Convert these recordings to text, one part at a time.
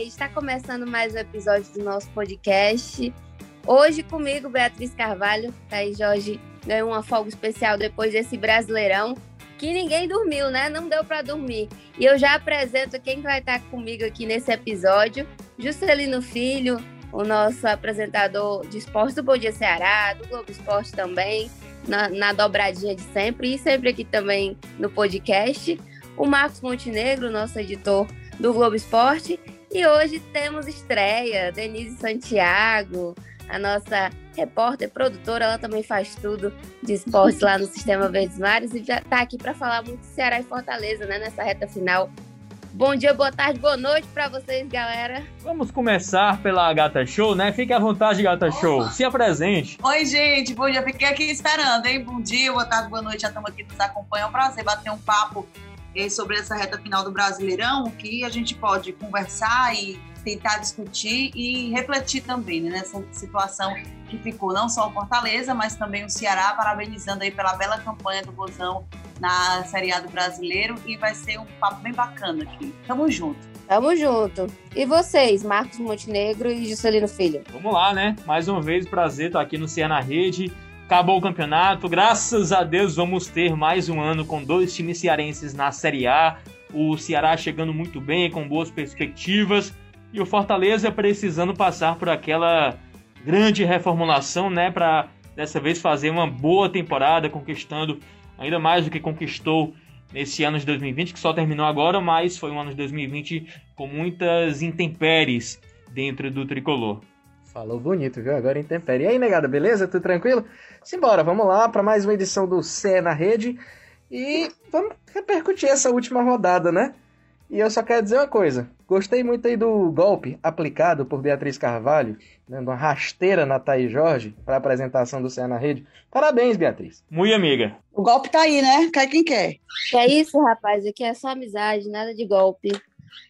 Está começando mais um episódio do nosso podcast. Hoje comigo, Beatriz Carvalho. Tá aí, Jorge ganhou uma folga especial depois desse Brasileirão, que ninguém dormiu, né? Não deu para dormir. E eu já apresento quem vai estar comigo aqui nesse episódio: Juscelino Filho, o nosso apresentador de esporte do Bom Dia Ceará, do Globo Esporte também, na, na dobradinha de sempre, e sempre aqui também no podcast. O Marcos Montenegro, nosso editor do Globo Esporte. E hoje temos estreia, Denise Santiago, a nossa repórter, produtora, ela também faz tudo de esportes lá no Sistema Verdes Mares e já está aqui para falar muito de Ceará e Fortaleza, né, nessa reta final. Bom dia, boa tarde, boa noite para vocês, galera. Vamos começar pela Gata Show, né? Fique à vontade, Gata Opa. Show. Se apresente. Oi, gente. Bom dia. Fiquei aqui esperando, hein? Bom dia, boa tarde, boa noite. Já estamos aqui nos acompanhando. É um prazer bater um papo sobre essa reta final do Brasileirão, que a gente pode conversar e tentar discutir e refletir também né, nessa situação que ficou não só o Fortaleza, mas também o Ceará, parabenizando aí pela bela campanha do Bozão na Série A do Brasileiro e vai ser um papo bem bacana aqui. Tamo junto. Tamo junto. E vocês, Marcos Montenegro e Juscelino Filho? Vamos lá, né? Mais uma vez, prazer estar aqui no Ceará na Rede. Acabou o campeonato, graças a Deus vamos ter mais um ano com dois times cearenses na Série A. O Ceará chegando muito bem, com boas perspectivas e o Fortaleza precisando passar por aquela grande reformulação, né, para dessa vez fazer uma boa temporada, conquistando ainda mais do que conquistou nesse ano de 2020, que só terminou agora, mas foi um ano de 2020 com muitas intempéries dentro do tricolor. Falou bonito, viu? Agora intempérie. E aí, negada, beleza? Tudo tranquilo? Simbora, vamos lá para mais uma edição do Cé na Rede e vamos repercutir essa última rodada, né? E eu só quero dizer uma coisa: gostei muito aí do golpe aplicado por Beatriz Carvalho, dando uma rasteira na Thaís Jorge para a apresentação do Céu na Rede. Parabéns, Beatriz. Muito amiga. O golpe tá aí, né? Quer quem quer. É isso, rapaz. Aqui é só amizade, nada de golpe.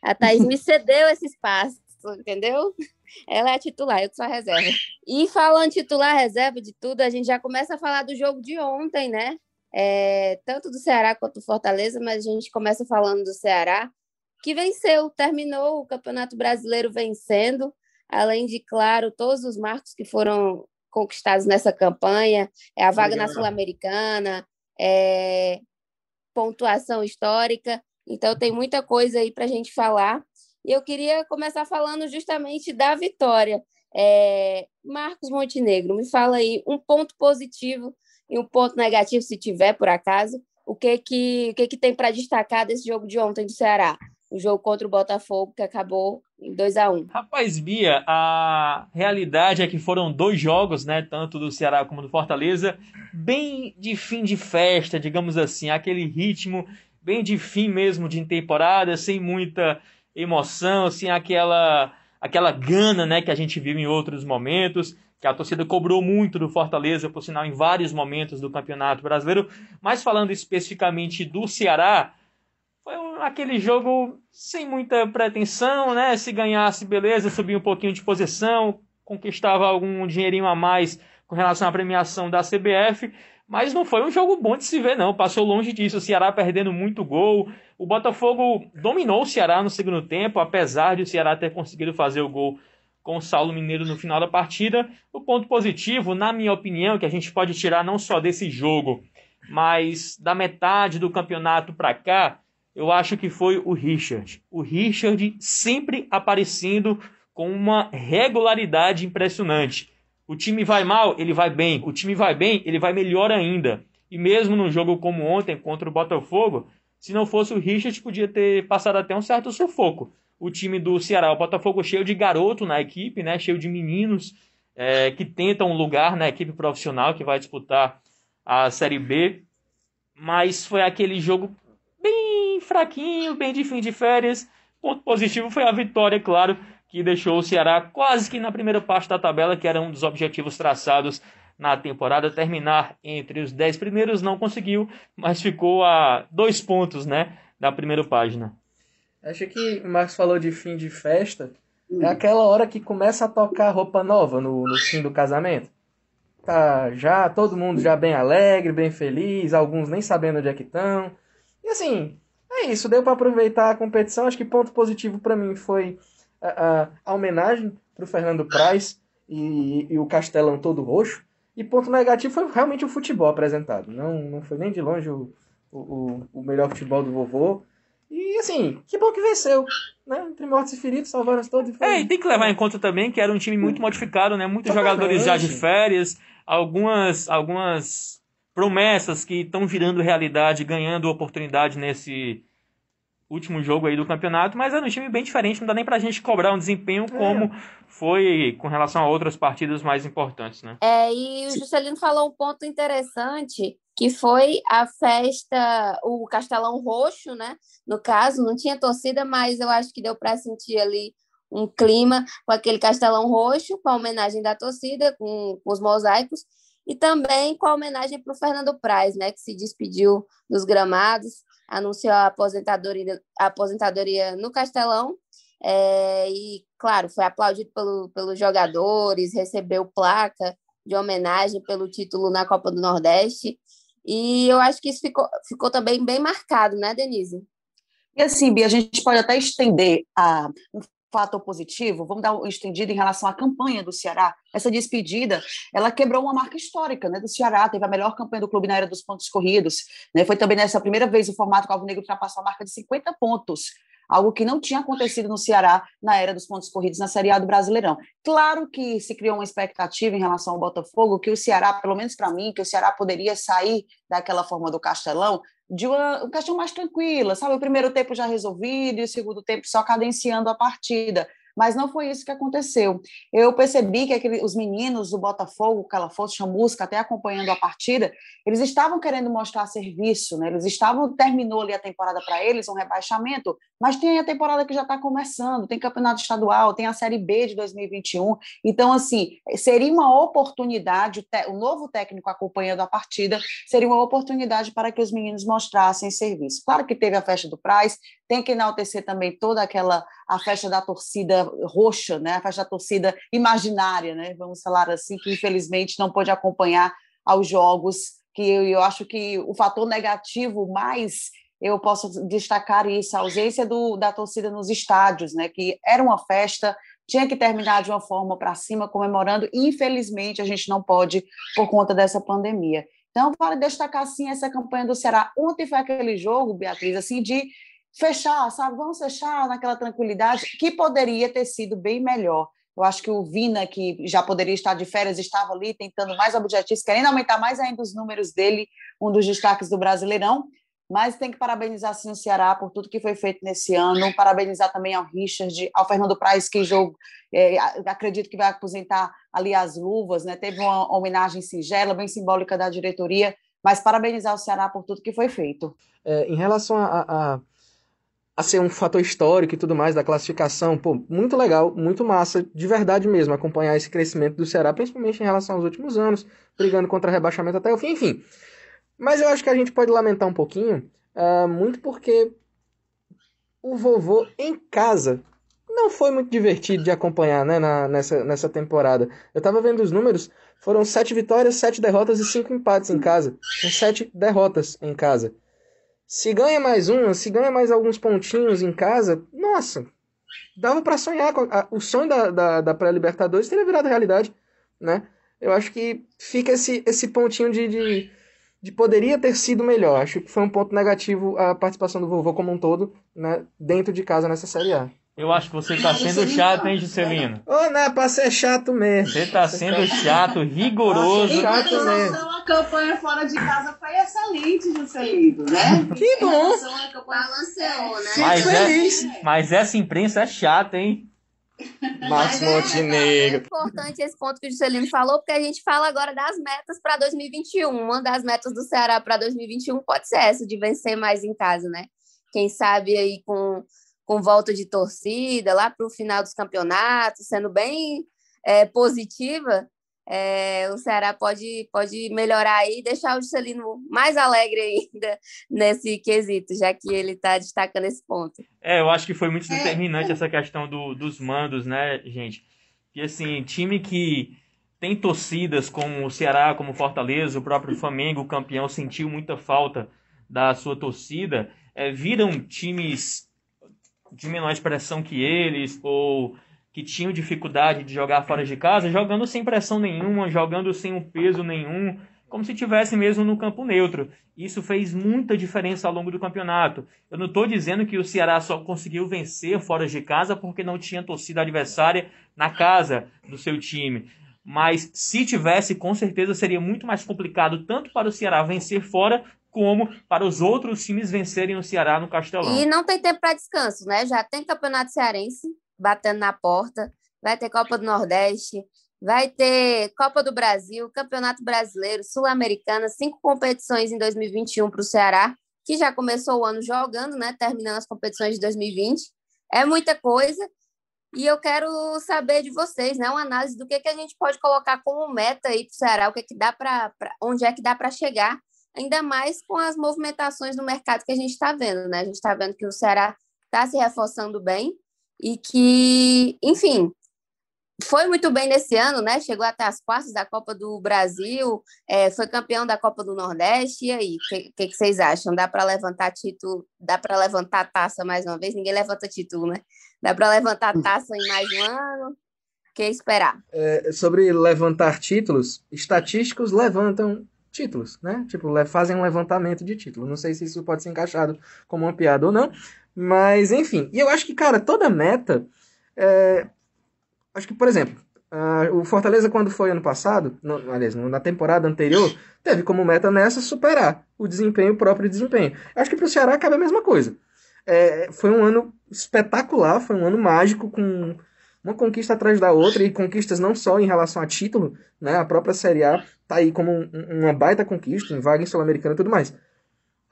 A Thaís me cedeu esse espaço, entendeu? Ela é a titular, eu sou a reserva. E falando titular, reserva de tudo, a gente já começa a falar do jogo de ontem, né? É, tanto do Ceará quanto do Fortaleza, mas a gente começa falando do Ceará que venceu, terminou o Campeonato Brasileiro vencendo, além de, claro, todos os marcos que foram conquistados nessa campanha, é a vaga Legal. na Sul-Americana, é, pontuação histórica, então tem muita coisa aí para a gente falar. E eu queria começar falando justamente da vitória. É, Marcos Montenegro, me fala aí um ponto positivo e um ponto negativo, se tiver por acaso. O que que, o que, que tem para destacar desse jogo de ontem do Ceará? o jogo contra o Botafogo, que acabou em 2 a 1 Rapaz, Bia, a realidade é que foram dois jogos, né? Tanto do Ceará como do Fortaleza, bem de fim de festa, digamos assim, aquele ritmo bem de fim mesmo de temporada, sem muita emoção, sem aquela aquela gana, né, que a gente viu em outros momentos, que a torcida cobrou muito do Fortaleza, por sinal, em vários momentos do Campeonato Brasileiro. Mas falando especificamente do Ceará, foi aquele jogo sem muita pretensão, né? Se ganhasse, beleza, subia um pouquinho de posição, conquistava algum dinheirinho a mais com relação à premiação da CBF, mas não foi um jogo bom de se ver, não. Passou longe disso. O Ceará perdendo muito gol. O Botafogo dominou o Ceará no segundo tempo, apesar de o Ceará ter conseguido fazer o gol com o Saulo Mineiro no final da partida. O ponto positivo, na minha opinião, que a gente pode tirar não só desse jogo, mas da metade do campeonato para cá, eu acho que foi o Richard. O Richard sempre aparecendo com uma regularidade impressionante. O time vai mal, ele vai bem. O time vai bem, ele vai melhor ainda. E mesmo num jogo como ontem contra o Botafogo, se não fosse o Richard, podia ter passado até um certo sufoco. O time do Ceará, o Botafogo cheio de garoto na equipe, né? cheio de meninos é, que tentam um lugar na equipe profissional que vai disputar a Série B. Mas foi aquele jogo bem fraquinho, bem de fim de férias. Ponto positivo foi a vitória, claro, que deixou o Ceará quase que na primeira parte da tabela, que era um dos objetivos traçados na temporada. Terminar entre os dez primeiros não conseguiu, mas ficou a dois pontos né, da primeira página. Acho que o Marcos falou de fim de festa. É aquela hora que começa a tocar roupa nova no, no fim do casamento. Tá já todo mundo já bem alegre, bem feliz, alguns nem sabendo onde é que estão. E assim, é isso, deu para aproveitar a competição. Acho que ponto positivo para mim foi a, a, a homenagem para o Fernando Praz e, e, o Castelão todo roxo. E ponto negativo foi realmente o futebol apresentado. Não, não foi nem de longe o, o, o melhor futebol do vovô. E assim, que bom que venceu. Né? Entre mortos e feridos, salvaram todos. Foi... É, e tem que levar em conta também que era um time muito modificado, né? Muitos Totalmente. jogadores já de férias, algumas, algumas promessas que estão virando realidade, ganhando oportunidade nesse último jogo aí do campeonato, mas era um time bem diferente, não dá nem pra gente cobrar um desempenho é. como foi com relação a outras partidas mais importantes, né? É, e o Juscelino falou um ponto interessante, que foi a festa, o Castelão Roxo, né? No caso, não tinha torcida, mas eu acho que deu para sentir ali um clima com aquele Castelão Roxo, com a homenagem da torcida, com, com os mosaicos, e também com a homenagem para o Fernando Praz, né? Que se despediu dos gramados, anunciou a aposentadoria, a aposentadoria no Castelão, é, e, claro, foi aplaudido pelo, pelos jogadores, recebeu placa de homenagem pelo título na Copa do Nordeste. E eu acho que isso ficou, ficou também bem marcado, né, Denise? E assim, Bia, a gente pode até estender a, fator positivo, vamos dar um estendido em relação à campanha do Ceará. Essa despedida, ela quebrou uma marca histórica né, do Ceará, teve a melhor campanha do clube na era dos pontos corridos. Né, foi também nessa primeira vez o formato Calvo Negro ultrapassou a marca de 50 pontos algo que não tinha acontecido no Ceará na era dos pontos corridos na Série A do Brasileirão. Claro que se criou uma expectativa em relação ao Botafogo, que o Ceará, pelo menos para mim, que o Ceará poderia sair daquela forma do Castelão de uma, questão mais tranquila, sabe? O primeiro tempo já resolvido e o segundo tempo só cadenciando a partida mas não foi isso que aconteceu. Eu percebi que aquele, os meninos do Botafogo, Calafouço, Chamusca, até acompanhando a partida, eles estavam querendo mostrar serviço, né? eles estavam, terminou ali a temporada para eles, um rebaixamento, mas tem a temporada que já está começando, tem campeonato estadual, tem a Série B de 2021, então, assim, seria uma oportunidade, o, te, o novo técnico acompanhando a partida, seria uma oportunidade para que os meninos mostrassem serviço. Claro que teve a festa do Praz, tem que enaltecer também toda aquela a festa da torcida roxa, né? A festa da torcida imaginária, né? Vamos falar assim, que infelizmente não pôde acompanhar aos jogos, que eu, eu acho que o fator negativo mais eu posso destacar isso, a ausência do, da torcida nos estádios, né? Que era uma festa, tinha que terminar de uma forma para cima, comemorando, e infelizmente a gente não pode por conta dessa pandemia. Então, vale destacar, sim, essa campanha do Ceará. Ontem foi aquele jogo, Beatriz, assim, de fechar, sabe? Vamos fechar naquela tranquilidade, que poderia ter sido bem melhor. Eu acho que o Vina, que já poderia estar de férias, estava ali tentando mais objetivos, querendo aumentar mais ainda os números dele, um dos destaques do Brasileirão. Mas tem que parabenizar sim o Ceará por tudo que foi feito nesse ano, parabenizar também ao Richard, ao Fernando Praz, que jogo, é, acredito que vai aposentar ali as luvas, né? Teve uma homenagem singela, bem simbólica da diretoria, mas parabenizar o Ceará por tudo que foi feito. É, em relação a, a a ser um fator histórico e tudo mais da classificação, pô, muito legal, muito massa, de verdade mesmo, acompanhar esse crescimento do Ceará, principalmente em relação aos últimos anos, brigando contra rebaixamento até o fim, enfim. Mas eu acho que a gente pode lamentar um pouquinho, uh, muito porque o vovô em casa não foi muito divertido de acompanhar né, na, nessa, nessa temporada. Eu tava vendo os números, foram sete vitórias, sete derrotas e cinco empates em casa. Sete derrotas em casa. Se ganha mais uma, se ganha mais alguns pontinhos em casa, nossa, dava para sonhar. O sonho da, da, da pré-Libertadores teria virado realidade, né? Eu acho que fica esse, esse pontinho de, de, de, poderia ter sido melhor. Acho que foi um ponto negativo a participação do vovô como um todo, né, dentro de casa nessa Série A. Eu acho que você tá sendo chato, hein, Juscelino? Ô, não, é pra ser chato mesmo. Você tá sendo chato, rigoroso. Chato mesmo. a campanha fora de casa foi excelente, Juscelino, né? Que bom. Balanceou, né? Mas, é, mas essa imprensa é chata, hein? Márcio é, Montenegro. É importante esse ponto que o Juscelino falou, porque a gente fala agora das metas para 2021. Uma das metas do Ceará para 2021 pode ser essa, de vencer mais em casa, né? Quem sabe aí com com volta de torcida lá para o final dos campeonatos, sendo bem é, positiva, é, o Ceará pode, pode melhorar aí e deixar o Juscelino mais alegre ainda nesse quesito, já que ele está destacando esse ponto. É, eu acho que foi muito determinante essa questão do, dos mandos, né, gente? E assim, time que tem torcidas como o Ceará, como o Fortaleza, o próprio Flamengo, o campeão, sentiu muita falta da sua torcida, é, viram times de menor expressão que eles, ou que tinham dificuldade de jogar fora de casa, jogando sem pressão nenhuma, jogando sem um peso nenhum, como se tivesse mesmo no campo neutro. Isso fez muita diferença ao longo do campeonato. Eu não estou dizendo que o Ceará só conseguiu vencer fora de casa porque não tinha torcida adversária na casa do seu time. Mas se tivesse, com certeza seria muito mais complicado tanto para o Ceará vencer fora como para os outros times vencerem o Ceará no Castelão. E não tem tempo para descanso, né? Já tem campeonato cearense batendo na porta, vai ter Copa do Nordeste, vai ter Copa do Brasil, Campeonato Brasileiro, Sul-Americana, cinco competições em 2021 para o Ceará, que já começou o ano jogando, né? Terminando as competições de 2020. É muita coisa. E eu quero saber de vocês, né? Uma análise do que, que a gente pode colocar como meta aí para o Ceará, o que, que dá para. onde é que dá para chegar ainda mais com as movimentações no mercado que a gente está vendo, né? A gente está vendo que o Ceará está se reforçando bem e que, enfim, foi muito bem nesse ano, né? Chegou até as quartas da Copa do Brasil, é, foi campeão da Copa do Nordeste. E aí, o que, que, que, vocês acham? Dá para levantar título? Dá para levantar taça mais uma vez? Ninguém levanta título, né? Dá para levantar taça em mais um ano? O que esperar? É, sobre levantar títulos, estatísticos levantam títulos, né? Tipo, fazem um levantamento de títulos. Não sei se isso pode ser encaixado como uma piada ou não, mas enfim. E eu acho que, cara, toda meta. É... Acho que, por exemplo, uh, o Fortaleza, quando foi ano passado, no, aliás, na temporada anterior, teve como meta nessa superar o desempenho, o próprio desempenho. Acho que para o Ceará cabe a mesma coisa. É, foi um ano espetacular, foi um ano mágico, com uma conquista atrás da outra, e conquistas não só em relação a título, né? A própria Série A tá aí como um, uma baita conquista, em vaga em Sul-Americana e tudo mais.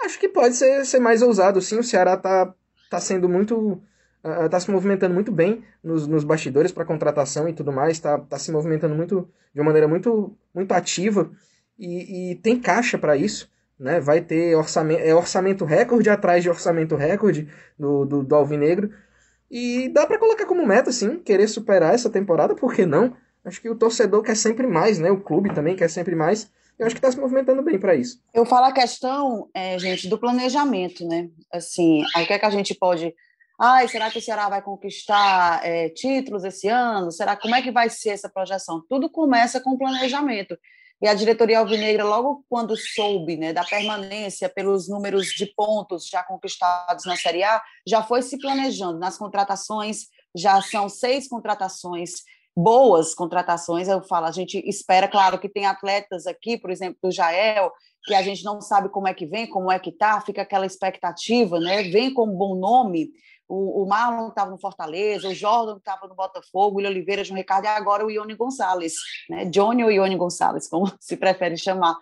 Acho que pode ser, ser mais ousado, sim. O Ceará tá, tá sendo muito. Uh, tá se movimentando muito bem nos, nos bastidores para contratação e tudo mais, tá, tá se movimentando muito de uma maneira muito, muito ativa e, e tem caixa para isso. Né? Vai ter orçamento, é orçamento recorde atrás de orçamento recorde do, do, do Alvinegro. E dá para colocar como meta, sim, querer superar essa temporada, por que não? Acho que o torcedor quer sempre mais, né? O clube também quer sempre mais. Eu acho que está se movimentando bem para isso. Eu falo a questão, é, gente, do planejamento, né? Assim, o que, é que a gente pode. Ai, será que o Ceará vai conquistar é, títulos esse ano? Será como é que vai ser essa projeção? Tudo começa com planejamento. E a diretoria alvinegra, logo quando soube né, da permanência pelos números de pontos já conquistados na Série A, já foi se planejando nas contratações, já são seis contratações, boas contratações. Eu falo, a gente espera, claro, que tem atletas aqui, por exemplo, do Jael, que a gente não sabe como é que vem, como é que tá, fica aquela expectativa, né? Vem com um bom nome, o, o Marlon estava no Fortaleza, o Jordan estava no Botafogo, o William Oliveira, João Ricardo, e agora o Ione Gonçalves, né? Johnny ou Ione Gonçalves, como se prefere chamar.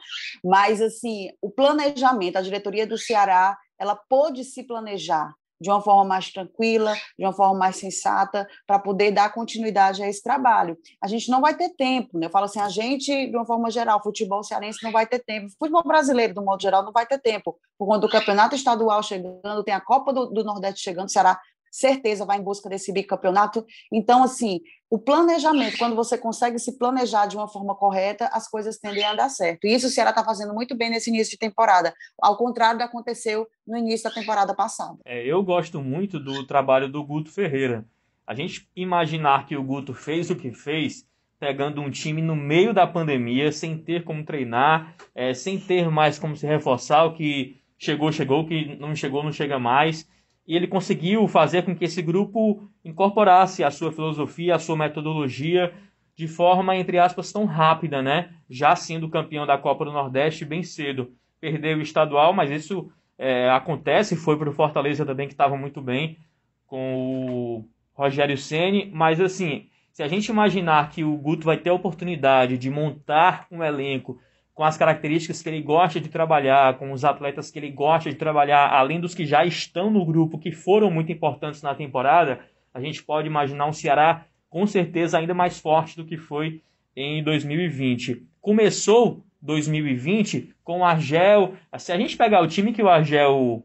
Mas, assim, o planejamento, a diretoria do Ceará, ela pôde se planejar de uma forma mais tranquila, de uma forma mais sensata, para poder dar continuidade a esse trabalho. A gente não vai ter tempo, né? Eu falo assim, a gente, de uma forma geral, futebol cearense não vai ter tempo, futebol brasileiro, do modo geral, não vai ter tempo. Quando o campeonato estadual chegando, tem a Copa do, do Nordeste chegando, o Ceará certeza vai em busca desse bicampeonato. Então, assim, o planejamento, quando você consegue se planejar de uma forma correta, as coisas tendem a dar certo. E isso o Ceará está fazendo muito bem nesse início de temporada, ao contrário do que aconteceu no início da temporada passada. É, eu gosto muito do trabalho do Guto Ferreira. A gente imaginar que o Guto fez o que fez, pegando um time no meio da pandemia, sem ter como treinar, é, sem ter mais como se reforçar, o que chegou, chegou, o que não chegou, não chega mais e ele conseguiu fazer com que esse grupo incorporasse a sua filosofia, a sua metodologia de forma, entre aspas, tão rápida, né? Já sendo campeão da Copa do Nordeste bem cedo. Perdeu o estadual, mas isso é, acontece. Foi para o Fortaleza também, que estava muito bem com o Rogério Ceni. Mas, assim, se a gente imaginar que o Guto vai ter a oportunidade de montar um elenco com as características que ele gosta de trabalhar, com os atletas que ele gosta de trabalhar, além dos que já estão no grupo, que foram muito importantes na temporada, a gente pode imaginar um Ceará com certeza ainda mais forte do que foi em 2020. Começou 2020 com o Argel. Se a gente pegar o time que o Argel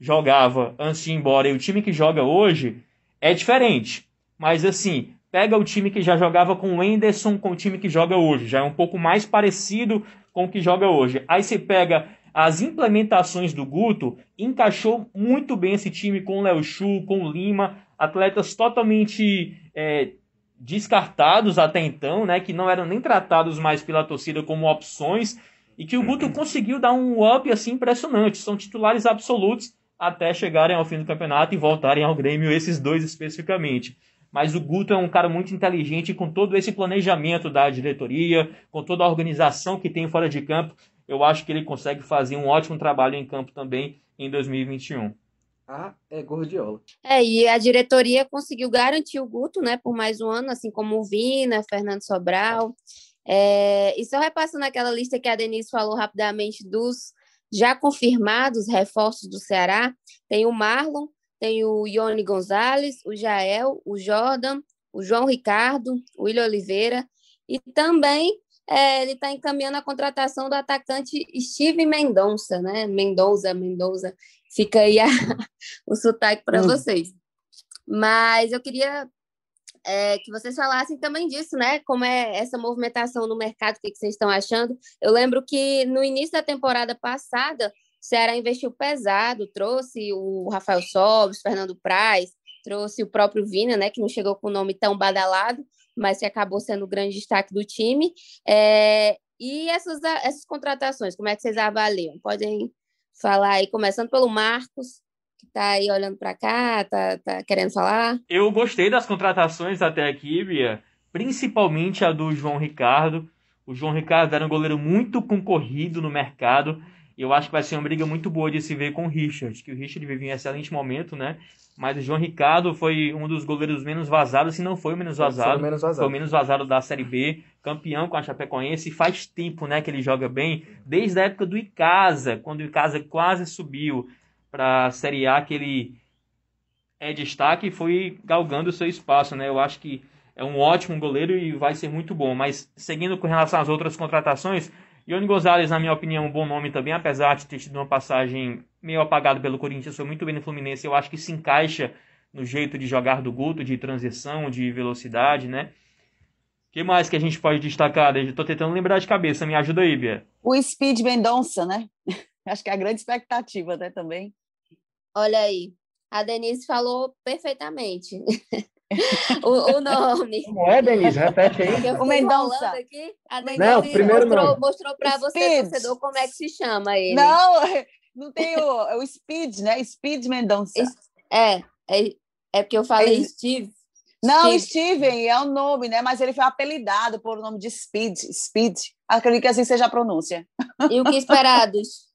jogava antes de ir embora e o time que joga hoje, é diferente. Mas assim, pega o time que já jogava com o Enderson com o time que joga hoje. Já é um pouco mais parecido com o que joga hoje. Aí você pega as implementações do Guto encaixou muito bem esse time com o Léo Chu, com o Lima, atletas totalmente é, descartados até então, né, que não eram nem tratados mais pela torcida como opções e que o Guto conseguiu dar um up assim impressionante. São titulares absolutos até chegarem ao fim do campeonato e voltarem ao Grêmio, esses dois especificamente. Mas o Guto é um cara muito inteligente com todo esse planejamento da diretoria, com toda a organização que tem fora de campo. Eu acho que ele consegue fazer um ótimo trabalho em campo também em 2021. Ah, é Gordiola. É, e a diretoria conseguiu garantir o Guto, né, por mais um ano, assim como o Vina, Fernando Sobral. É, e só repassando aquela lista que a Denise falou rapidamente dos já confirmados reforços do Ceará, tem o Marlon, tem o Ione Gonzalez, o Jael, o Jordan, o João Ricardo, o William Oliveira, e também é, ele está encaminhando a contratação do atacante Steve Mendonça, né? Mendonça, Mendonça, fica aí a, o sotaque para hum. vocês. Mas eu queria é, que vocês falassem também disso, né? Como é essa movimentação no mercado, o que, que vocês estão achando? Eu lembro que no início da temporada passada, Ceará investiu pesado, trouxe o Rafael Sobres, Fernando Praz, trouxe o próprio Vina, né? Que não chegou com o nome tão badalado, mas que acabou sendo o grande destaque do time. É, e essas, essas contratações, como é que vocês avaliam? Podem falar aí, começando pelo Marcos que está aí olhando para cá, tá, tá querendo falar? Eu gostei das contratações até aqui, Bia, principalmente a do João Ricardo. O João Ricardo era um goleiro muito concorrido no mercado. E eu acho que vai ser uma briga muito boa de se ver com o Richard, que o Richard vive em excelente momento, né? Mas o João Ricardo foi um dos goleiros menos vazados, se não foi o menos vazado. Foi o menos vazado, foi o menos vazado da Série B, campeão com a Chapecoense. E faz tempo, né, que ele joga bem, desde a época do Icasa, quando o Icasa quase subiu para a Série A que ele é destaque e foi galgando o seu espaço, né? Eu acho que é um ótimo goleiro e vai ser muito bom. Mas seguindo com relação às outras contratações, Ione Gonzalez, na minha opinião, um bom nome também, apesar de ter tido uma passagem meio apagada pelo Corinthians, foi muito bem no Fluminense. Eu acho que se encaixa no jeito de jogar do Guto, de transição, de velocidade, né? O que mais que a gente pode destacar? Estou tentando lembrar de cabeça, me ajuda aí, Bia. O Speed Mendonça, né? Acho que é a grande expectativa, né, também. Olha aí, a Denise falou perfeitamente. o, o, nome. Como é, Denise? Repete aí. O Mendonça. Aqui, a Denise não, primeiro mostrou, mostrou para você, torcedor, como é que se chama ele. Não, não tem o, é o Speed, né? Speed Mendonça. É, é, é porque eu falei é, Steve. Não, Steve. Steven é o nome, né? Mas ele foi apelidado por o nome de Speed. Speed. Acredito que assim seja a pronúncia. E o que esperados?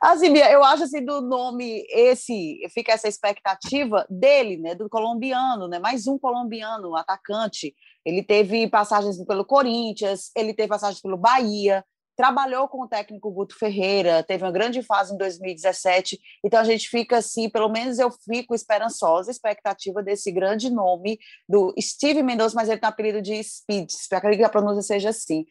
Assim, Bia, eu acho assim do nome esse fica essa expectativa dele, né, do colombiano, né, mais um colombiano atacante. Ele teve passagens pelo Corinthians, ele teve passagens pelo Bahia, trabalhou com o técnico Guto Ferreira, teve uma grande fase em 2017. Então a gente fica assim, pelo menos eu fico esperançosa, expectativa desse grande nome do Steve Mendonça, mas ele tem o apelido de Speed, espero que a pronúncia seja assim.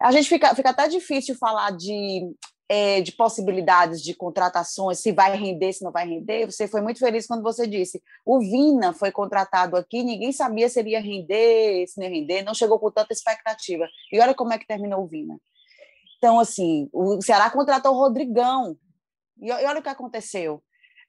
A gente fica, fica até difícil falar de é, de possibilidades de contratações, se vai render, se não vai render. Você foi muito feliz quando você disse o Vina foi contratado aqui, ninguém sabia se ele ia render, se não ia render, não chegou com tanta expectativa. E olha como é que terminou o Vina. Então, assim, o Ceará contratou o Rodrigão. E olha o que aconteceu.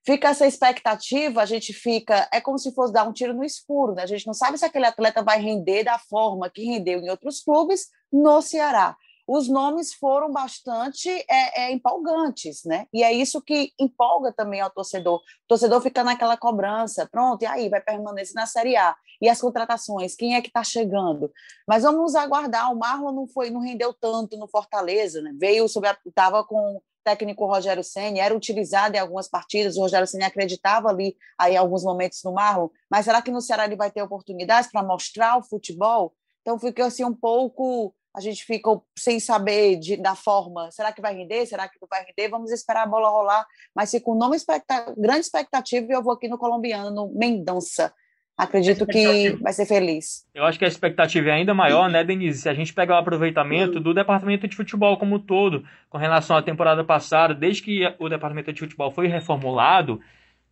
Fica essa expectativa, a gente fica. É como se fosse dar um tiro no escuro, né? A gente não sabe se aquele atleta vai render da forma que rendeu em outros clubes no Ceará os nomes foram bastante é, é, empolgantes, né? E é isso que empolga também ao torcedor. O torcedor fica naquela cobrança, pronto, e aí vai permanecer na Série A. E as contratações, quem é que está chegando? Mas vamos aguardar. O Marlon não foi, não rendeu tanto no Fortaleza, né? Veio estava com o técnico Rogério Ceni, era utilizado em algumas partidas. O Rogério Ceni acreditava ali, aí, em alguns momentos no Marlon. Mas será que no Ceará ele vai ter oportunidades para mostrar o futebol? Então fiquei assim um pouco a gente fica sem saber de, da forma, será que vai render, será que não vai render, vamos esperar a bola rolar, mas se com nome expecta grande expectativa, eu vou aqui no colombiano, no Mendonça, acredito que vai ser feliz. Eu acho que a expectativa é ainda maior, né, Denise? Se a gente pegar o aproveitamento do departamento de futebol como um todo, com relação à temporada passada, desde que o departamento de futebol foi reformulado,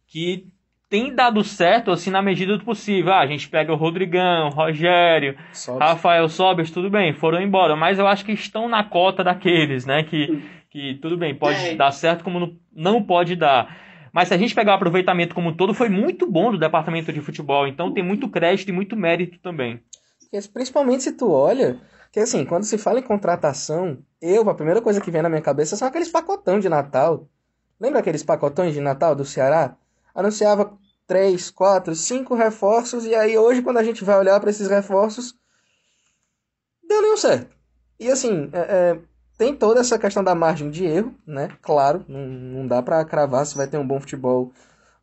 que tem dado certo, assim, na medida do possível. Ah, a gente pega o Rodrigão, Rogério, Sobes. Rafael Sobes, tudo bem, foram embora. Mas eu acho que estão na cota daqueles, né? Que, que tudo bem, pode é. dar certo como não, não pode dar. Mas se a gente pegar o aproveitamento como um todo, foi muito bom do departamento de futebol. Então tem muito crédito e muito mérito também. Principalmente se tu olha, que assim, quando se fala em contratação, eu, a primeira coisa que vem na minha cabeça são aqueles pacotão de Natal. Lembra aqueles pacotões de Natal do Ceará? Anunciava três, quatro, cinco reforços, e aí hoje, quando a gente vai olhar para esses reforços, deu nenhum certo. E assim, é, é, tem toda essa questão da margem de erro, né? Claro, não, não dá para cravar se vai ter um bom futebol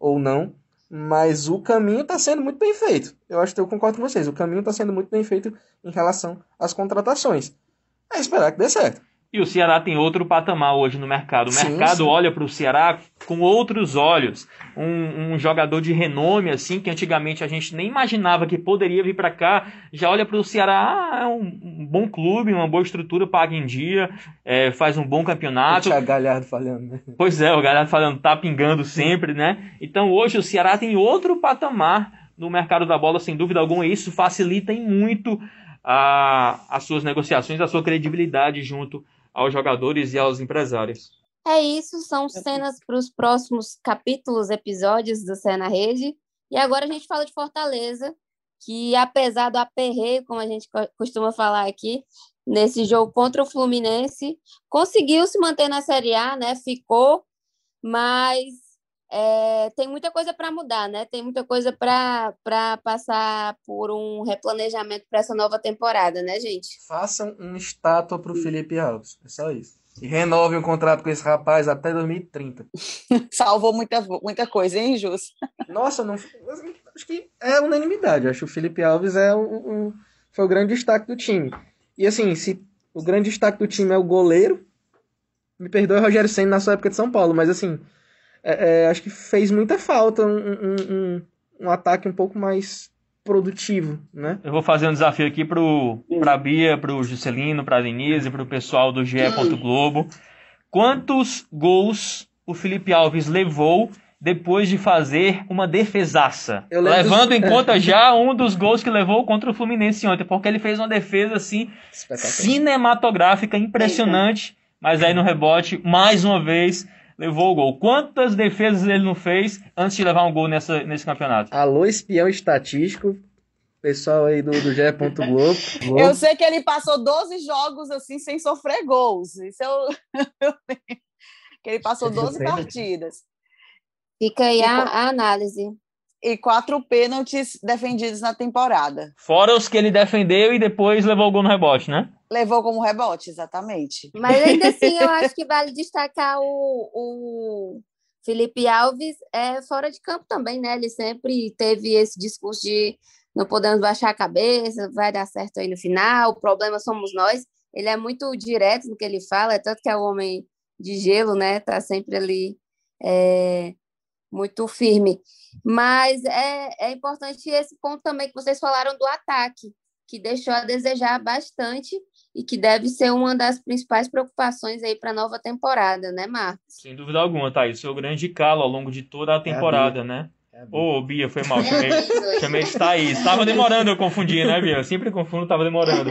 ou não, mas o caminho está sendo muito bem feito. Eu acho que eu concordo com vocês, o caminho está sendo muito bem feito em relação às contratações. É esperar que dê certo. E o Ceará tem outro patamar hoje no mercado. O sim, mercado sim. olha para o Ceará com outros olhos. Um, um, jogador de renome, assim, que antigamente a gente nem imaginava que poderia vir para cá, já olha para o Ceará, ah, é um, bom clube, uma boa estrutura, paga em dia, é, faz um bom campeonato. O Galhardo falando, né? Pois é, o Galhardo falando, tá pingando sempre, né? Então hoje o Ceará tem outro patamar no mercado da bola, sem dúvida alguma, e isso facilita em muito a, as suas negociações, a sua credibilidade junto aos jogadores e aos empresários. É isso, são cenas para os próximos capítulos, episódios do Cena Rede. E agora a gente fala de Fortaleza, que apesar do aperreio, como a gente costuma falar aqui, nesse jogo contra o Fluminense, conseguiu se manter na Série A, né? Ficou, mas é, tem muita coisa para mudar, né? Tem muita coisa para passar por um replanejamento para essa nova temporada, né, gente? Façam uma estátua para o Felipe Alves. É só isso. E renovem o contrato com esse rapaz até 2030. Salvou muita, muita coisa, hein, Jus? Nossa, não, acho que é unanimidade. Acho que o Felipe Alves é o, o, foi o grande destaque do time. E assim, se o grande destaque do time é o goleiro, me perdoe Rogério Senna na sua época de São Paulo, mas assim, é, é, acho que fez muita falta um, um, um, um, ataque um pouco mais produtivo, né? Eu vou fazer um desafio aqui pro, pra Bia, pro Juscelino, pra Denise, pro pessoal do GE. Globo. Quantos gols o Felipe Alves levou depois de fazer uma defesaça. Levando dos... em conta já um dos gols que levou contra o Fluminense ontem, porque ele fez uma defesa assim cinematográfica impressionante, mas aí no rebote, mais uma vez, levou o gol. Quantas defesas ele não fez antes de levar um gol nessa, nesse campeonato? Alô, espião estatístico. Pessoal aí do, do GE. Globo. Eu sei que ele passou 12 jogos assim sem sofrer gols. Isso eu, eu que ele passou 12 partidas. Fica aí a, a análise e quatro pênaltis defendidos na temporada. Fora os que ele defendeu e depois levou o gol no rebote, né? Levou como rebote, exatamente. Mas ainda assim, eu acho que vale destacar o, o Felipe Alves é fora de campo também, né? Ele sempre teve esse discurso de não podemos baixar a cabeça, vai dar certo aí no final, o problema somos nós. Ele é muito direto no que ele fala, é tanto que é o homem de gelo, né? Tá sempre ali é, muito firme. Mas é, é importante esse ponto também que vocês falaram do ataque, que deixou a desejar bastante e que deve ser uma das principais preocupações aí para a nova temporada, né, Marcos? Sem dúvida alguma, Thaís. Foi o grande calo ao longo de toda a temporada, é a né? Ô, oh, Bia, foi mal. Chamei, chamei de Thaís. Tava demorando, eu confundi, né, Bia? Eu sempre confundo, tava demorando.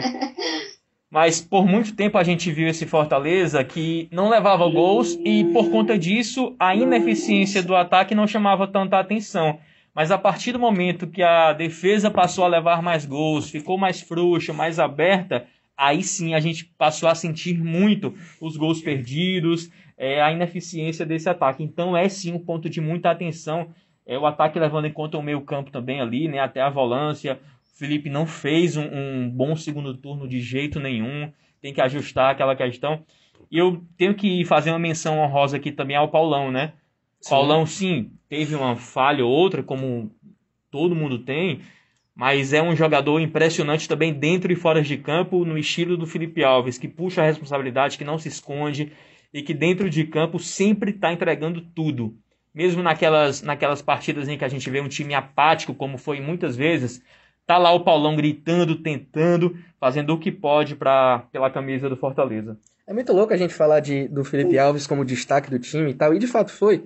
Mas por muito tempo a gente viu esse Fortaleza que não levava gols e por conta disso a ineficiência do ataque não chamava tanta atenção. Mas a partir do momento que a defesa passou a levar mais gols, ficou mais frouxa, mais aberta, aí sim a gente passou a sentir muito os gols perdidos, é, a ineficiência desse ataque. Então é sim um ponto de muita atenção. É o ataque levando em conta o meio campo também ali, né, até a volância, Felipe não fez um, um, bom segundo turno de jeito nenhum. Tem que ajustar aquela questão. E eu tenho que fazer uma menção honrosa aqui também ao Paulão, né? Sim. Paulão, sim, teve uma falha ou outra, como todo mundo tem, mas é um jogador impressionante também dentro e fora de campo, no estilo do Felipe Alves, que puxa a responsabilidade, que não se esconde e que dentro de campo sempre está entregando tudo. Mesmo naquelas, naquelas partidas em que a gente vê um time apático, como foi muitas vezes, Tá lá o Paulão gritando, tentando, fazendo o que pode pra, pela camisa do Fortaleza. É muito louco a gente falar de, do Felipe Alves como destaque do time e tal, e de fato foi.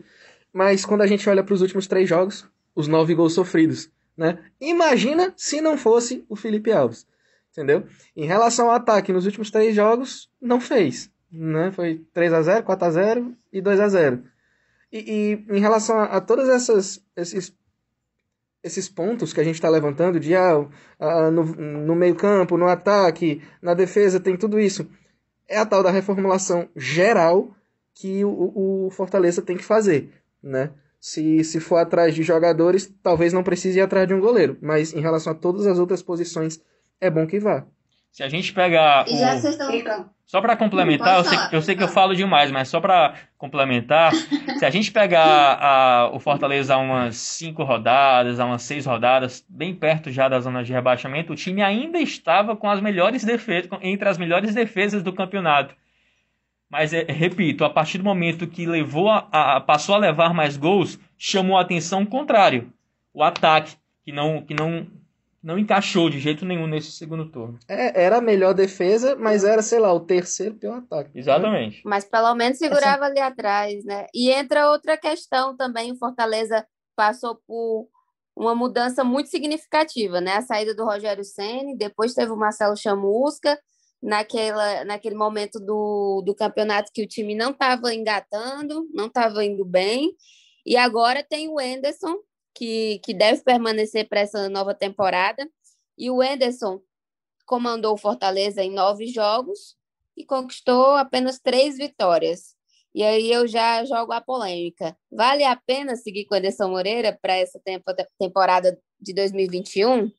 Mas quando a gente olha para os últimos três jogos, os nove gols sofridos. Né? Imagina se não fosse o Felipe Alves. Entendeu? Em relação ao ataque, nos últimos três jogos, não fez. Né? Foi 3 a 0 4 a 0 e 2 a 0 E, e em relação a, a todos essas, esses, esses pontos que a gente está levantando, de ah, ah, no, no meio-campo, no ataque, na defesa, tem tudo isso. É a tal da reformulação geral que o, o Fortaleza tem que fazer. Né? Se, se for atrás de jogadores, talvez não precise ir atrás de um goleiro. Mas em relação a todas as outras posições, é bom que vá. Se a gente pegar. E já vocês estão. Só para complementar, eu sei, eu sei, que eu falo demais, mas só para complementar, se a gente pegar a, o Fortaleza há umas cinco rodadas, há umas seis rodadas, bem perto já da zona de rebaixamento, o time ainda estava com as melhores defesas, entre as melhores defesas do campeonato. Mas, é, repito, a partir do momento que levou a, a, passou a levar mais gols, chamou a atenção o contrário. O ataque, que não, que não, não encaixou de jeito nenhum nesse segundo turno. É, era a melhor defesa, mas era, sei lá, o terceiro pior ataque. Exatamente. Mas pelo menos segurava ali atrás, né? E entra outra questão também, o Fortaleza passou por uma mudança muito significativa, né? A saída do Rogério Ceni, depois teve o Marcelo Chamusca, naquela, naquele momento do, do campeonato que o time não estava engatando, não estava indo bem. E agora tem o Enderson, que, que deve permanecer para essa nova temporada. E o Enderson comandou o Fortaleza em nove jogos e conquistou apenas três vitórias. E aí eu já jogo a polêmica. Vale a pena seguir com o Enderson Moreira para essa temporada de 2021?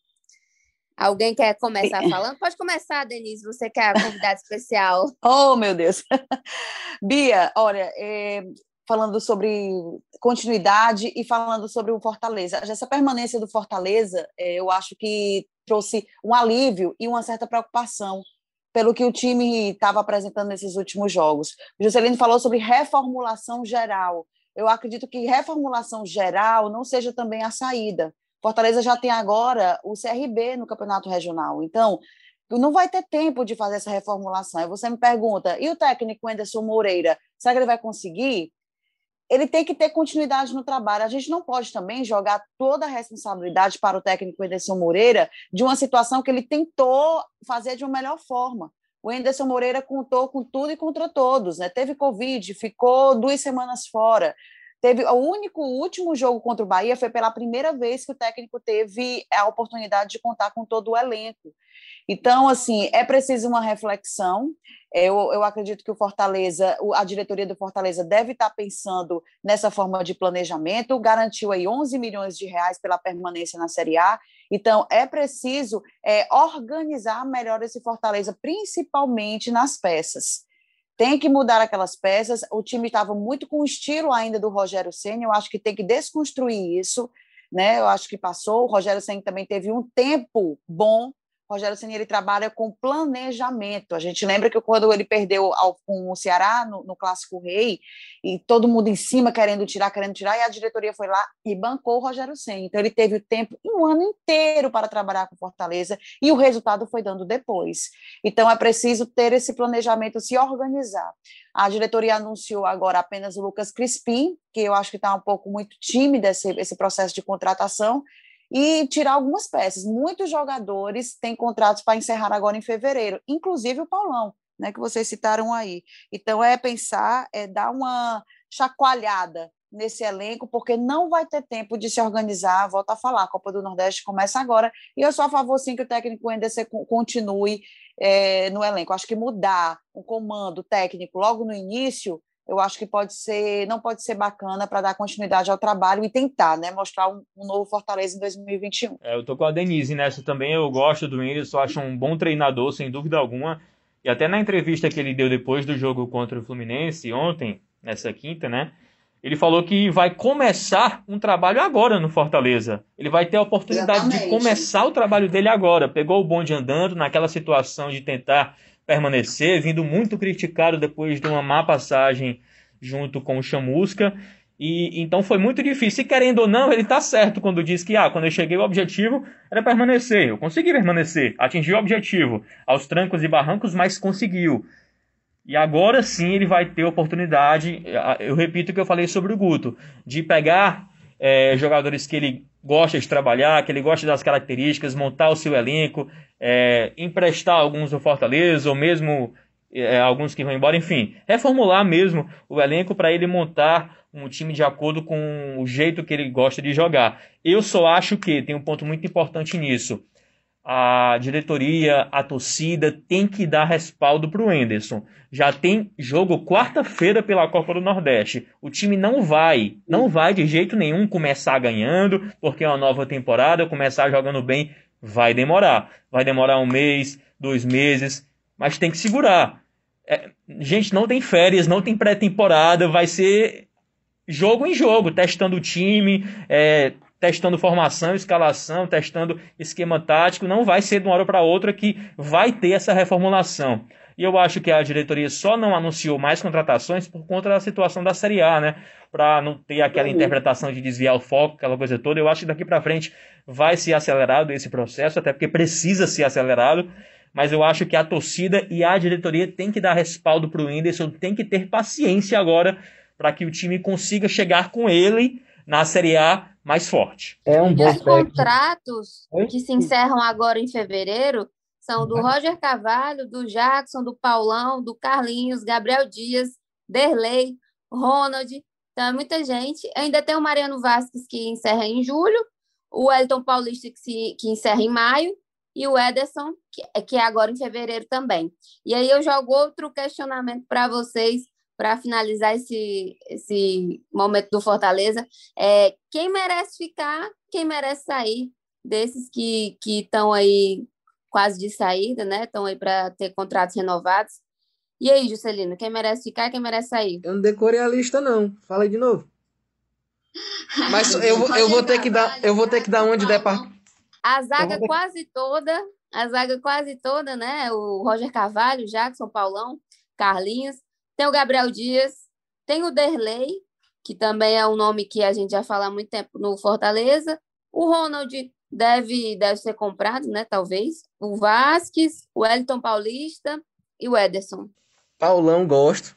Alguém quer começar falando? Pode começar, Denise, você que é a convidada especial. oh, meu Deus! Bia, olha, é, falando sobre continuidade e falando sobre o Fortaleza. Essa permanência do Fortaleza, é, eu acho que trouxe um alívio e uma certa preocupação pelo que o time estava apresentando nesses últimos jogos. O Juscelino falou sobre reformulação geral. Eu acredito que reformulação geral não seja também a saída. Fortaleza já tem agora o CRB no campeonato regional. Então, não vai ter tempo de fazer essa reformulação. Aí você me pergunta, e o técnico Anderson Moreira, será que ele vai conseguir? Ele tem que ter continuidade no trabalho. A gente não pode também jogar toda a responsabilidade para o técnico Anderson Moreira de uma situação que ele tentou fazer de uma melhor forma. O Anderson Moreira contou com tudo e contra todos, né? Teve Covid, ficou duas semanas fora, Teve o único o último jogo contra o Bahia foi pela primeira vez que o técnico teve a oportunidade de contar com todo o elenco. Então, assim, é preciso uma reflexão. Eu, eu acredito que o Fortaleza, a diretoria do Fortaleza deve estar pensando nessa forma de planejamento, garantiu aí 11 milhões de reais pela permanência na Série A. Então, é preciso é, organizar melhor esse Fortaleza, principalmente nas peças tem que mudar aquelas peças. O time estava muito com o estilo ainda do Rogério Senna, eu acho que tem que desconstruir isso, né? Eu acho que passou. O Rogério Senna também teve um tempo bom Rogério Ceni ele trabalha com planejamento. A gente lembra que quando ele perdeu ao, com o Ceará no, no, Clássico Rei e todo mundo em cima querendo tirar, querendo tirar, e a diretoria foi lá e bancou o Rogério Ceni. Então ele teve o tempo um ano inteiro para trabalhar com Fortaleza e o resultado foi dando depois. Então é preciso ter esse planejamento, se organizar. A diretoria anunciou agora apenas o Lucas Crispim, que eu acho que está um pouco muito tímido esse, esse processo de contratação e tirar algumas peças. Muitos jogadores têm contratos para encerrar agora em fevereiro, inclusive o Paulão, né, que vocês citaram aí. Então é pensar, é dar uma chacoalhada nesse elenco, porque não vai ter tempo de se organizar. Volto a falar, a Copa do Nordeste começa agora, e eu sou a favor sim que o técnico ainda continue é, no elenco. Acho que mudar o comando técnico logo no início eu acho que pode ser, não pode ser bacana para dar continuidade ao trabalho e tentar, né, mostrar um, um novo Fortaleza em 2021. É, eu tô com a Denise nessa também, eu gosto do Whindersson, acho um bom treinador, sem dúvida alguma, e até na entrevista que ele deu depois do jogo contra o Fluminense, ontem, nessa quinta, né, ele falou que vai começar um trabalho agora no Fortaleza. Ele vai ter a oportunidade Exatamente. de começar o trabalho dele agora. Pegou o bonde andando naquela situação de tentar permanecer, vindo muito criticado depois de uma má passagem junto com o Chamusca. E então foi muito difícil. E querendo ou não, ele está certo quando diz que ah, quando eu cheguei o objetivo era permanecer. Eu consegui permanecer, atingi o objetivo aos trancos e barrancos, mas conseguiu. E agora sim ele vai ter oportunidade, eu repito o que eu falei sobre o Guto, de pegar é, jogadores que ele gosta de trabalhar, que ele gosta das características, montar o seu elenco, é, emprestar alguns do Fortaleza, ou mesmo é, alguns que vão embora, enfim, reformular mesmo o elenco para ele montar um time de acordo com o jeito que ele gosta de jogar. Eu só acho que tem um ponto muito importante nisso. A diretoria, a torcida tem que dar respaldo para o Enderson. Já tem jogo quarta-feira pela Copa do Nordeste. O time não vai, não vai de jeito nenhum começar ganhando, porque é uma nova temporada, começar jogando bem vai demorar. Vai demorar um mês, dois meses, mas tem que segurar. É, gente, não tem férias, não tem pré-temporada, vai ser jogo em jogo, testando o time, é, testando formação, escalação, testando esquema tático. Não vai ser de uma hora para outra que vai ter essa reformulação. E eu acho que a diretoria só não anunciou mais contratações por conta da situação da Série A, né? Para não ter aquela interpretação de desviar o foco, aquela coisa toda. Eu acho que daqui para frente vai ser acelerado esse processo, até porque precisa ser acelerado mas eu acho que a torcida e a diretoria tem que dar respaldo para o Whindersson, tem que ter paciência agora para que o time consiga chegar com ele na Série A mais forte. É um bom Os contratos que se encerram agora em fevereiro são do Roger Carvalho, do Jackson, do Paulão, do Carlinhos, Gabriel Dias, Derlei, Ronald. Então, é muita gente. Ainda tem o Mariano Vasquez, que encerra em julho, o Elton Paulista, que, se, que encerra em maio, e o Ederson, que, que é agora em fevereiro também. E aí eu jogo outro questionamento para vocês, para finalizar esse, esse momento do Fortaleza. É, quem merece ficar, quem merece sair desses que estão aí quase de saída, né? Estão aí para ter contratos renovados. E aí, Juscelino, quem merece ficar, quem merece sair? Eu não decorei a lista, não. Fala aí de novo. Mas eu, eu vou ter que dar, eu vou ter que dar uma de departamento. A zaga quase toda, a zaga quase toda, né? O Roger Carvalho, Jackson, Paulão, Carlinhos. Tem o Gabriel Dias, tem o Derlei, que também é um nome que a gente já fala há muito tempo no Fortaleza. O Ronald deve, deve ser comprado, né? Talvez. O Vasques, o Wellington Paulista e o Ederson. Paulão, gosto.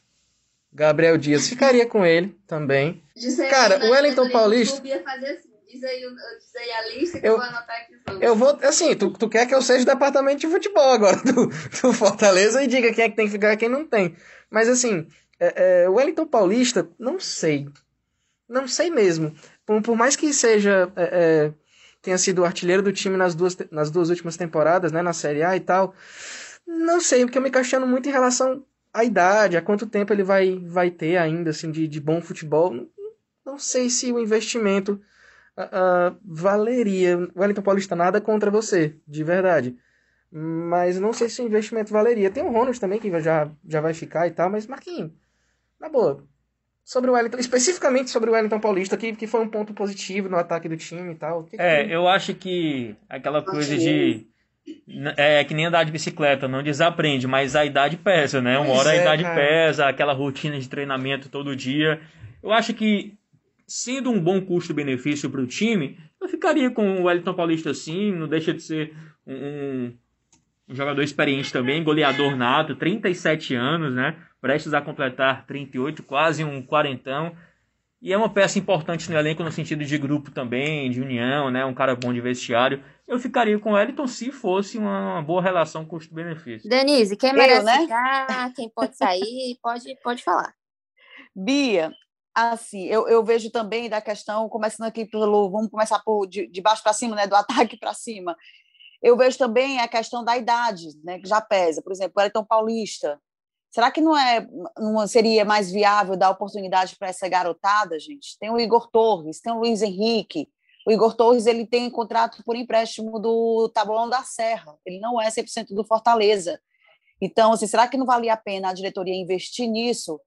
Gabriel Dias, ficaria com ele também. Cara, o Wellington Paulista. Assim. Diz aí, diz aí a lista que eu, eu vou anotar aqui. Eu vou, assim, tu, tu quer que eu seja departamento de futebol agora do, do Fortaleza e diga quem é que tem que ficar e quem não tem. Mas assim, é, é, o Wellington Paulista, não sei. Não sei mesmo. Por, por mais que seja. É, é tenha sido o artilheiro do time nas duas, nas duas últimas temporadas, né? Na Série A e tal. Não sei, porque eu me questiono muito em relação à idade, a quanto tempo ele vai, vai ter ainda, assim, de, de bom futebol. Não sei se o investimento uh, valeria. Wellington Paulista, nada contra você, de verdade. Mas não sei se o investimento valeria. Tem o Ronald também, que já, já vai ficar e tal, mas Marquinhos, na boa. Sobre o Wellington, especificamente sobre o Wellington Paulista, que, que foi um ponto positivo no ataque do time e tal. Que é, que... eu acho que aquela coisa de. É que nem andar de bicicleta, não desaprende, mas a idade pesa, né? Uma hora é, a idade cara. pesa, aquela rotina de treinamento todo dia. Eu acho que sendo um bom custo-benefício para o time, eu ficaria com o Wellington Paulista sim, não deixa de ser um, um, jogador experiente também, goleador nato, 37 anos, né? Prestes a completar 38, quase um quarentão. E é uma peça importante no elenco no sentido de grupo também, de união, né? Um cara bom de vestiário. Eu ficaria com o Wellington se fosse uma boa relação custo-benefício. Denise, quem merece eu, né? ficar, quem pode sair, pode, pode falar. Bia, Assim, eu, eu vejo também da questão, começando aqui pelo, vamos começar por de, de baixo para cima, né, do ataque para cima. Eu vejo também a questão da idade, né, que já pesa. Por exemplo, o Elton Paulista. Será que não é, não seria mais viável dar oportunidade para essa garotada, gente? Tem o Igor Torres, tem o Luiz Henrique. O Igor Torres ele tem contrato por empréstimo do Tablão da Serra. Ele não é 100% do Fortaleza. Então, assim, será que não valia a pena a diretoria investir nisso?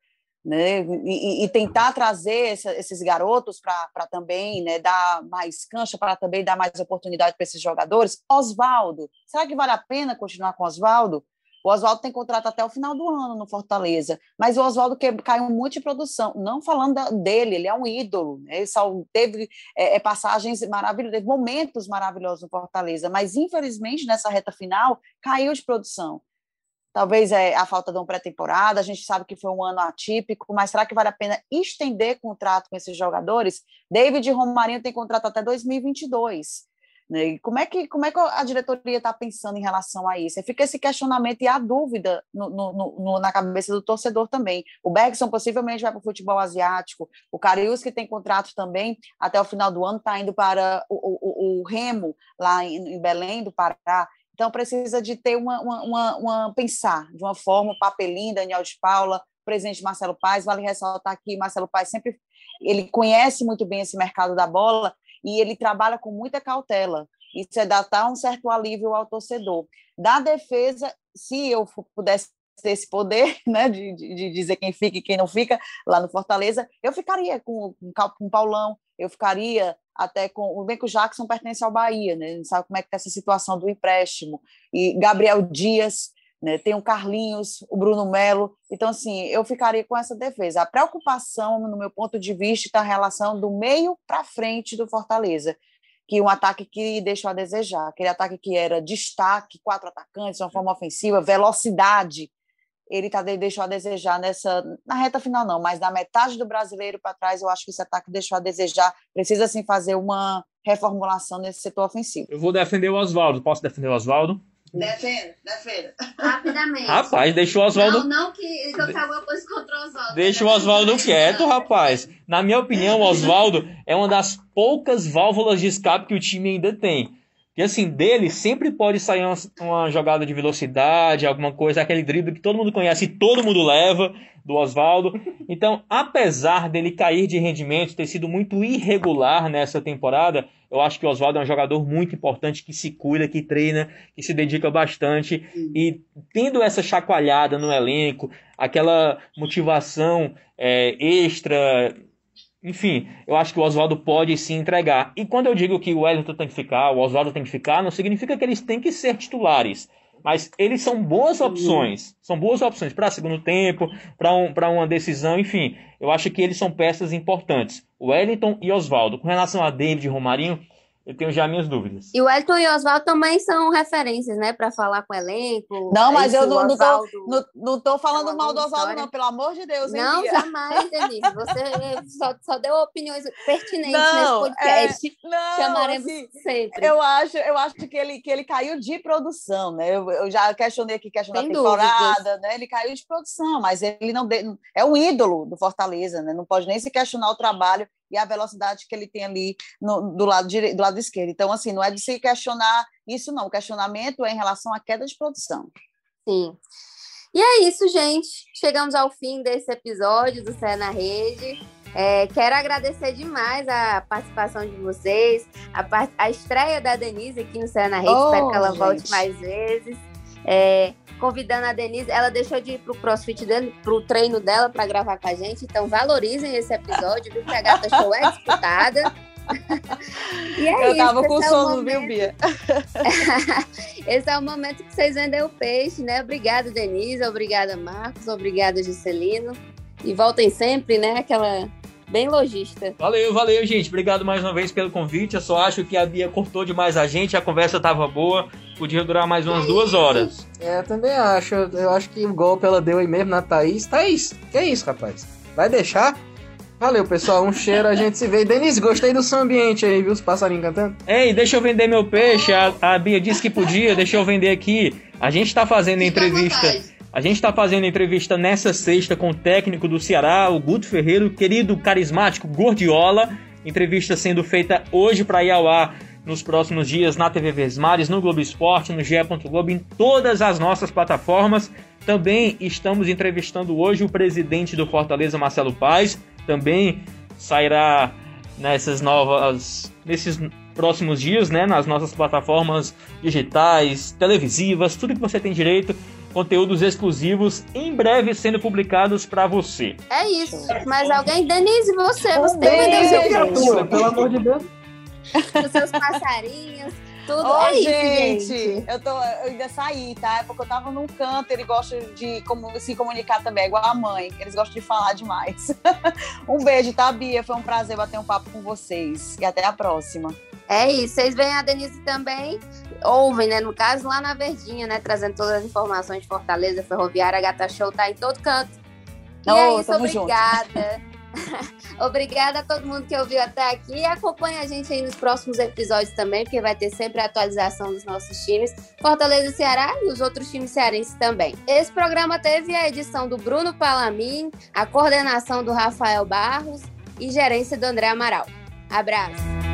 Né? E, e, tentar trazer essa, esses garotos para também né, dar mais cancha, para também dar mais oportunidade para esses jogadores. Oswaldo, será que vale a pena continuar com Oswaldo? O Oswaldo tem contrato até o final do ano no Fortaleza, mas o Oswaldo caiu muito de produção. Não falando dele, ele é um ídolo, né? ele só teve é, é, passagens maravilhosas, momentos maravilhosos no Fortaleza, mas infelizmente nessa reta final caiu de produção. Talvez é a falta de uma pré-temporada, a gente sabe que foi um ano atípico, mas será que vale a pena estender contrato com esses jogadores? David Romarinho tem contrato até 2022. Né? Como é que como é que a diretoria está pensando em relação a isso? Fica esse questionamento e a dúvida no, no, no, na cabeça do torcedor também. O Bergson possivelmente vai para o futebol asiático, o Carius, que tem contrato também até o final do ano, está indo para o, o, o, Remo, lá em, em Belém do Pará. Então precisa de ter uma, uma, uma, uma pensar de uma forma, Papelinho, Daniel de Paula, presidente Marcelo Paes, vale ressaltar que Marcelo Paes sempre ele conhece muito bem esse mercado da bola e ele trabalha com muita cautela. Isso é dar um certo alívio ao torcedor. Da defesa, se eu pudesse ter esse poder né, de, de, dizer quem fica e quem não fica lá no Fortaleza, eu ficaria com, com o Paulão, eu ficaria até com. O bem que o Jackson pertence ao Bahia, né? Gente sabe como é que está essa situação do empréstimo. E Gabriel Dias, né? tem o Carlinhos, o Bruno Melo. Então, assim, eu ficaria com essa defesa. A preocupação, no meu ponto de vista, está a relação do meio para frente do Fortaleza. Que um ataque que deixou a desejar, aquele ataque que era destaque, quatro atacantes, uma forma ofensiva, velocidade, ele tá, deixou a desejar nessa. Na reta final, não, mas na metade do brasileiro para trás, eu acho que esse ataque deixou a desejar. Precisa, sim, fazer uma reformulação nesse setor ofensivo. Eu vou defender o Oswaldo. Posso defender o Oswaldo? Defenda, defenda. Rapidamente. Rapaz, deixa o Oswaldo. Não, não que, que eu tenho alguma coisa contra o Oswaldo. Deixa o Oswaldo quieto, rapaz. Na minha opinião, o Oswaldo é uma das poucas válvulas de escape que o time ainda tem. E assim, dele sempre pode sair uma, uma, jogada de velocidade, alguma coisa, aquele drible que todo mundo conhece e todo mundo leva, do Oswaldo. Então, apesar dele cair de rendimento, ter sido muito irregular nessa temporada, eu acho que o Oswaldo é um jogador muito importante que se cuida, que treina, que se dedica bastante. E tendo essa chacoalhada no elenco, aquela motivação é, extra enfim, eu acho que o Oswaldo pode se entregar. E quando eu digo que o Wellington tem que ficar, o Oswaldo tem que ficar, não significa que eles têm que ser titulares. Mas eles são boas opções. São boas opções para segundo tempo, para um, uma decisão, enfim. Eu acho que eles são peças importantes. Wellington e Oswaldo. Com relação a David e Romarinho, eu tenho já minhas dúvidas. E o Elton e o Oswaldo também são referências, né? Para falar com o elenco. Não, mas eu não, não, tô, não, não tô falando mal do Oswaldo, não, pelo amor de Deus. Não, Bia? jamais, Denise. Você só, só deu opiniões pertinentes não, nesse podcast. É, não, Chamaremos assim, sempre. Eu acho, eu acho que, ele, que ele caiu de produção, né? Eu, eu já questionei aqui questão da temporada, dúvidas. né? Ele caiu de produção, mas ele não é um ídolo do Fortaleza, né? Não pode nem se questionar o trabalho e a velocidade que ele tem ali no, do, lado direito, do lado esquerdo. Então, assim, não é de se questionar isso, não. O questionamento é em relação à queda de produção. Sim. E é isso, gente. Chegamos ao fim desse episódio do Cé na Rede. É, quero agradecer demais a participação de vocês, a, a estreia da Denise aqui no Cé na Rede. Oh, Espero que ela gente. volte mais vezes. É, convidando a Denise, ela deixou de ir pro crossfit dele, pro treino dela para gravar com a gente, então valorizem esse episódio, viu? Que a gata show é disputada. e é Eu tava com é sono, momento... viu, Bia? esse é o momento que vocês vendem o peixe, né? Obrigada, Denise, obrigada, Marcos, obrigada, Juscelino. E voltem sempre, né? Aquela bem lojista. Valeu, valeu, gente. Obrigado mais uma vez pelo convite. Eu só acho que a Bia cortou demais a gente, a conversa tava boa. Podia durar mais umas duas horas. É, eu também acho. Eu acho que o golpe ela deu aí mesmo na Thaís. Thaís, que é isso, rapaz? Vai deixar? Valeu, pessoal. Um cheiro, a gente se vê. Denise, gostei do seu ambiente aí, viu? Os passarinhos cantando. Ei, deixa eu vender meu peixe. A, a Bia disse que podia, deixa eu vender aqui. A gente tá fazendo entrevista. A gente está fazendo entrevista nessa sexta com o técnico do Ceará, o Guto Ferreira, o querido carismático Gordiola. Entrevista sendo feita hoje para ar nos próximos dias na TV Vesmares, no Globo Esporte, no GE. Globo, em todas as nossas plataformas. Também estamos entrevistando hoje o presidente do Fortaleza, Marcelo Paes. Também sairá nessas novas, nesses próximos dias, né, nas nossas plataformas digitais, televisivas, tudo que você tem direito conteúdos exclusivos em breve sendo publicados para você. É isso. Mas alguém, Denise, você, você tem seu criatura, pelo amor de Deus. Os seus passarinhos. Tudo oh, é gente, isso, gente. Eu, tô, eu ainda saí, tá? É porque eu tava num canto, ele gosta de como, se comunicar também, igual a mãe. Eles gostam de falar demais. um beijo, tá, Bia? Foi um prazer bater um papo com vocês. E até a próxima. É isso, vocês veem a Denise também, ouvem, né? No caso, lá na Verdinha, né? Trazendo todas as informações de Fortaleza, Ferroviária, a Gata Show tá em todo canto. E oh, é isso, obrigada. obrigada a todo mundo que ouviu até aqui e acompanha a gente aí nos próximos episódios também, porque vai ter sempre a atualização dos nossos times, Fortaleza e Ceará e os outros times cearenses também. Esse programa teve a edição do Bruno Palamin, a coordenação do Rafael Barros e gerência do André Amaral. Abraço!